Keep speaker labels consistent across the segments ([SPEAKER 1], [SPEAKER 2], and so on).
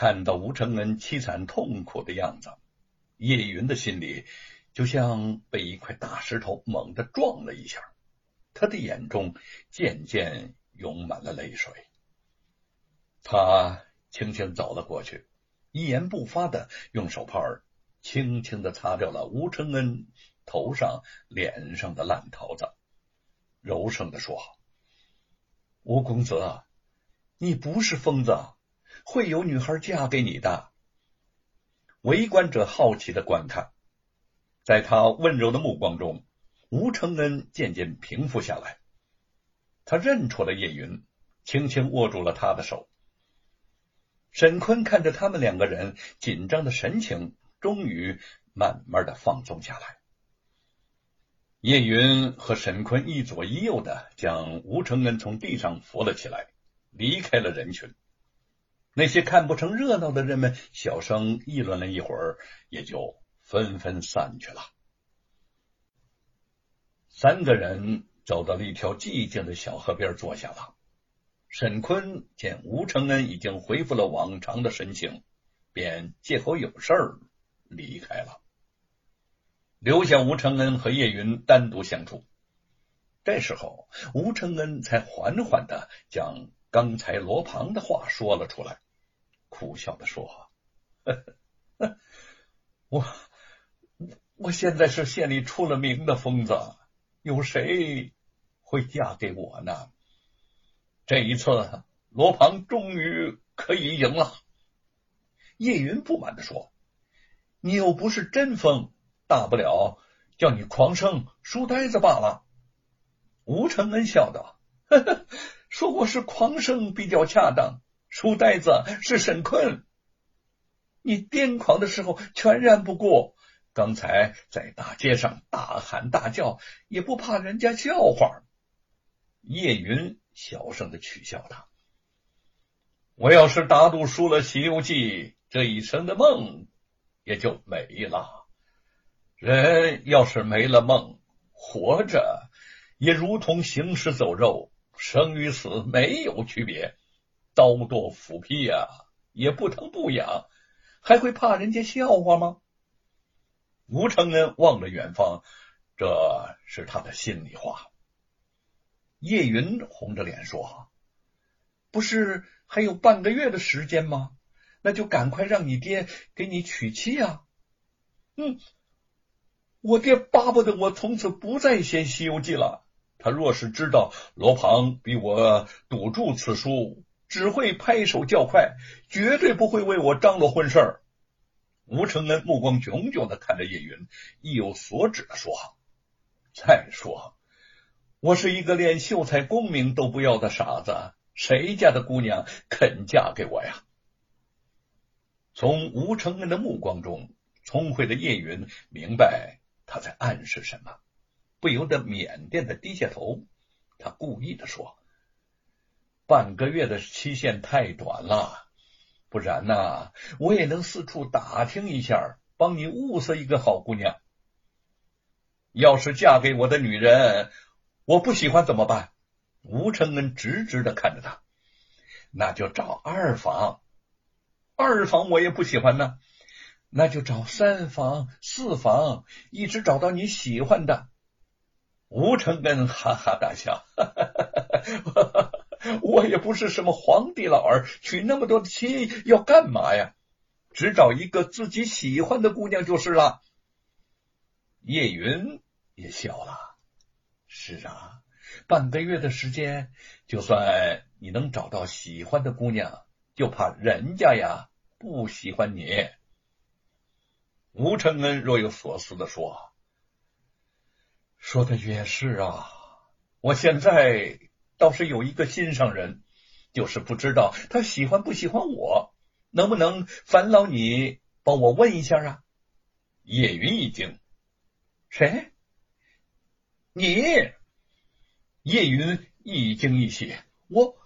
[SPEAKER 1] 看到吴承恩凄惨痛苦的样子，叶云的心里就像被一块大石头猛地撞了一下，他的眼中渐渐涌满了泪水。他轻轻走了过去，一言不发的用手帕轻轻的擦掉了吴承恩头上、脸上的烂桃子，柔声的说：“吴公子，你不是疯子。”会有女孩嫁给你的。围观者好奇的观看，在他温柔的目光中，吴承恩渐渐平复下来。他认出了叶云，轻轻握住了他的手。沈坤看着他们两个人紧张的神情，终于慢慢的放松下来。叶云和沈坤一左一右的将吴承恩从地上扶了起来，离开了人群。那些看不成热闹的人们小声议论了一会儿，也就纷纷散去了。三个人走到了一条寂静的小河边坐下了。沈坤见吴承恩已经恢复了往常的神情，便借口有事儿离开了，留下吴承恩和叶云单独相处。这时候，吴承恩才缓缓的将刚才罗庞的话说了出来。苦笑的说：“呵 呵我我现在是县里出了名的疯子，有谁会嫁给我呢？这一次，罗庞终于可以赢了。”叶云不满的说：“你又不是真疯，大不了叫你狂生书呆子罢了。”吴承恩笑道：“呵 呵说我是狂生比较恰当。”书呆子是沈坤，你癫狂的时候全然不顾，刚才在大街上大喊大叫，也不怕人家笑话。叶云小声的取笑他：“我要是打赌输了《西游记》，这一生的梦也就没了。人要是没了梦，活着也如同行尸走肉，生与死没有区别。”刀剁斧劈呀，也不疼不痒，还会怕人家笑话吗？吴承恩望着远方，这是他的心里话。叶云红着脸说：“不是还有半个月的时间吗？那就赶快让你爹给你娶妻啊！”嗯，我爹巴不得我从此不再写《西游记》了。他若是知道罗庞比我赌注此书。只会拍手叫快，绝对不会为我张罗婚事儿。吴承恩目光炯炯的看着叶云，意有所指的说：“再说，我是一个连秀才功名都不要的傻子，谁家的姑娘肯嫁给我呀？”从吴承恩的目光中，聪慧的叶云明白他在暗示什么，不由得腼腆的低下头。他故意的说。半个月的期限太短了，不然呢，我也能四处打听一下，帮你物色一个好姑娘。要是嫁给我的女人，我不喜欢怎么办？吴承恩直直的看着他，那就找二房，二房我也不喜欢呢，那就找三房、四房，一直找到你喜欢的。吴承恩哈哈大笑，哈哈哈哈。我也不是什么皇帝老儿，娶那么多的妻要干嘛呀？只找一个自己喜欢的姑娘就是了。叶云也笑了，是啊，半个月的时间，就算你能找到喜欢的姑娘，就怕人家呀不喜欢你。吴承恩若有所思的说：“说的也是啊，我现在。”倒是有一个心上人，就是不知道他喜欢不喜欢我，能不能烦劳你帮我问一下啊？叶云一惊，谁？你？叶云一惊一喜，我。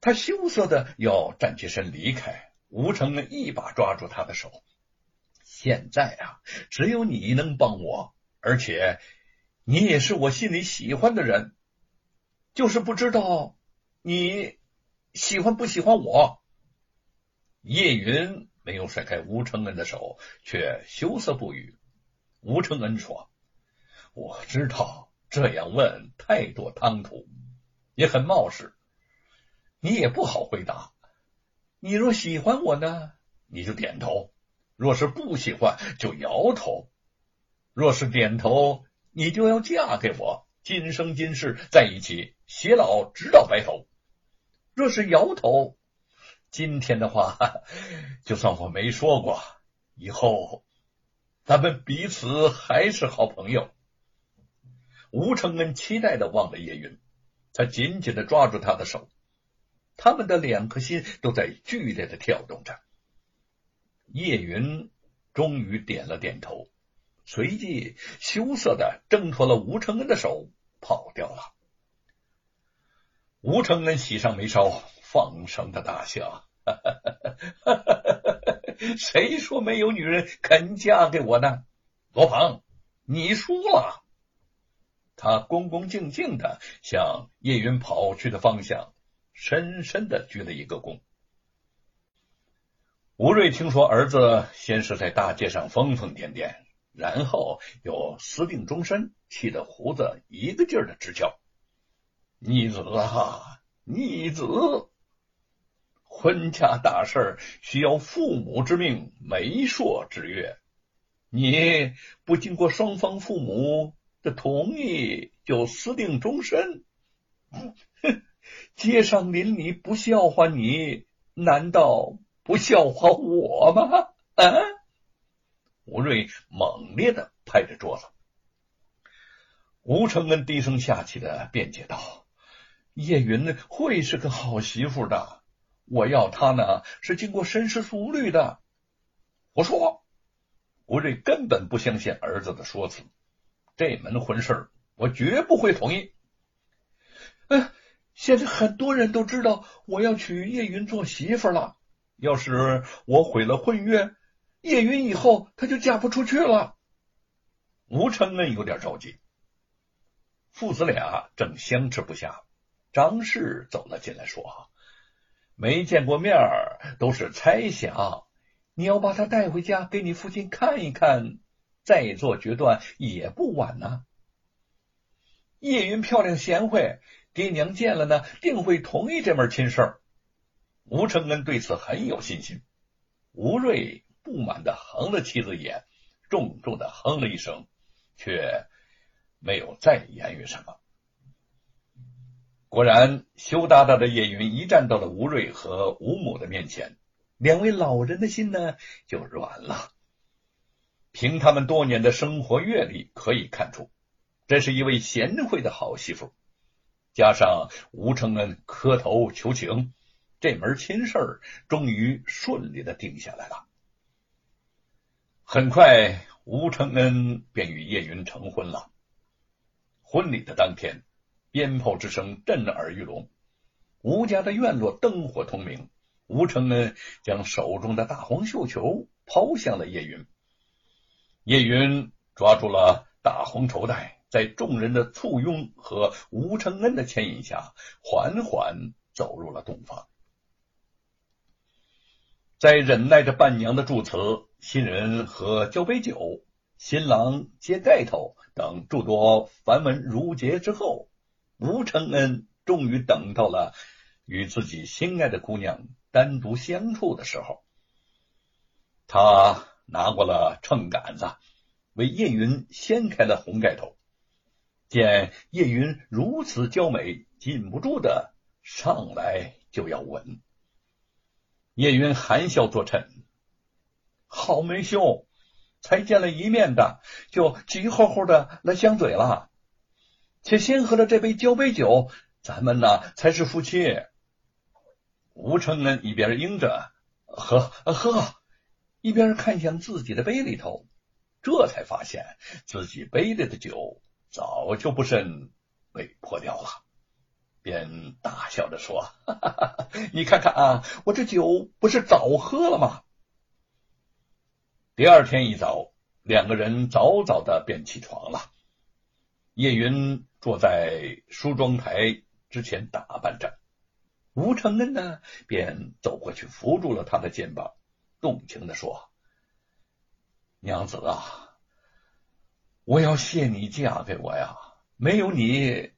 [SPEAKER 1] 他羞涩的要站起身离开，吴承恩一把抓住他的手。现在啊，只有你能帮我，而且你也是我心里喜欢的人。就是不知道你喜欢不喜欢我。叶云没有甩开吴承恩的手，却羞涩不语。吴承恩说：“我知道这样问太多唐突，也很冒失，你也不好回答。你若喜欢我呢，你就点头；若是不喜欢，就摇头。若是点头，你就要嫁给我，今生今世在一起，偕老直到白头。若是摇头，今天的话，就算我没说过，以后。”咱们彼此还是好朋友。吴承恩期待的望着叶云，他紧紧的抓住他的手，他们的两颗心都在剧烈的跳动着。叶云终于点了点头，随即羞涩的挣脱了吴承恩的手，跑掉了。吴承恩喜上眉梢，放声的大笑。哈哈哈哈哈哈谁说没有女人肯嫁给我呢？罗鹏，你输了。他恭恭敬敬的向叶云跑去的方向深深的鞠了一个躬。吴瑞听说儿子先是在大街上疯疯癫癫，然后又私定终身，气得胡子一个劲儿的直叫。逆子啊，逆子！婚嫁大事需要父母之命、媒妁之约，你不经过双方父母的同意就私定终身，哼！街上邻里不笑话你，难道不笑话我吗？啊！吴瑞猛烈的拍着桌子。吴承恩低声下气的辩解道：“叶云呢会是个好媳妇的。”我要她呢，是经过深思熟虑的。我说，吴瑞根本不相信儿子的说辞，这门婚事我绝不会同意。嗯，现在很多人都知道我要娶叶云做媳妇了。要是我毁了婚约，叶云以后她就嫁不出去了。吴承恩有点着急。父子俩正相持不下，张氏走了进来，说。没见过面，都是猜想。你要把她带回家给你父亲看一看，再做决断也不晚呢。叶云漂亮贤惠，爹娘见了呢，定会同意这门亲事。吴承恩对此很有信心。吴瑞不满的横了妻子一眼，重重的哼了一声，却没有再言语什么。果然，羞答答的叶云一站到了吴瑞和吴母的面前，两位老人的心呢就软了。凭他们多年的生活阅历，可以看出，这是一位贤惠的好媳妇。加上吴承恩磕头求情，这门亲事儿终于顺利的定下来了。很快，吴承恩便与叶云成婚了。婚礼的当天。鞭炮之声震耳欲聋，吴家的院落灯火通明。吴承恩将手中的大红绣球抛向了叶云，叶云抓住了大红绸带，在众人的簇拥和吴承恩的牵引下，缓缓走入了洞房。在忍耐着伴娘的祝词、新人喝交杯酒、新郎揭盖头等诸多繁文缛节之后。吴承恩终于等到了与自己心爱的姑娘单独相处的时候，他拿过了秤杆子，为叶云掀开了红盖头。见叶云如此娇美，禁不住的上来就要吻。叶云含笑作衬：“好没兄，才见了一面的，就急吼吼的来相嘴了。”且先喝了这杯交杯酒，咱们呢才是夫妻。吴承恩一边应着喝喝，一边看向自己的杯里头，这才发现自己杯里的酒早就不慎被泼掉了，便大笑着说：“哈哈哈哈你看看啊，我这酒不是早喝了吗？”第二天一早，两个人早早的便起床了。叶云坐在梳妆台之前打扮着，吴承恩呢，便走过去扶住了他的肩膀，动情的说：“娘子啊，我要谢你嫁给我呀！没有你，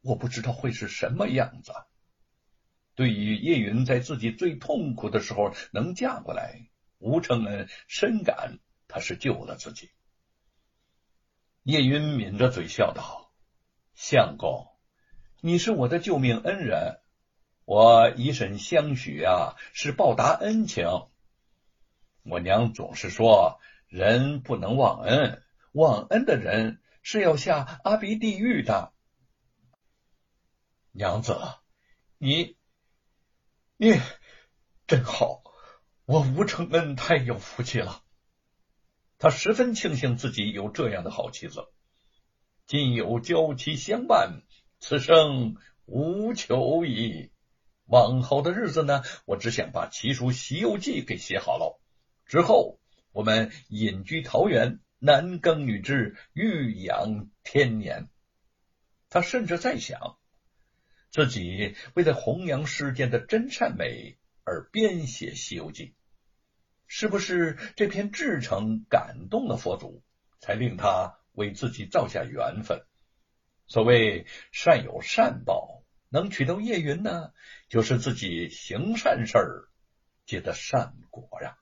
[SPEAKER 1] 我不知道会是什么样子。”对于叶云在自己最痛苦的时候能嫁过来，吴承恩深感他是救了自己。叶云抿着嘴笑道：“相公，你是我的救命恩人，我以身相许啊，是报答恩情。我娘总是说，人不能忘恩，忘恩的人是要下阿鼻地狱的。娘子，你。”你真好，我吴承恩太有福气了。他十分庆幸自己有这样的好妻子。今有娇妻相伴，此生无求矣。往后的日子呢，我只想把奇书《西游记》给写好了，之后我们隐居桃源，男耕女织，育养天年。他甚至在想。自己为了弘扬世间的真善美而编写《西游记》，是不是这篇至诚感动了佛祖，才令他为自己造下缘分？所谓善有善报，能取到叶云呢，就是自己行善事儿结的善果呀。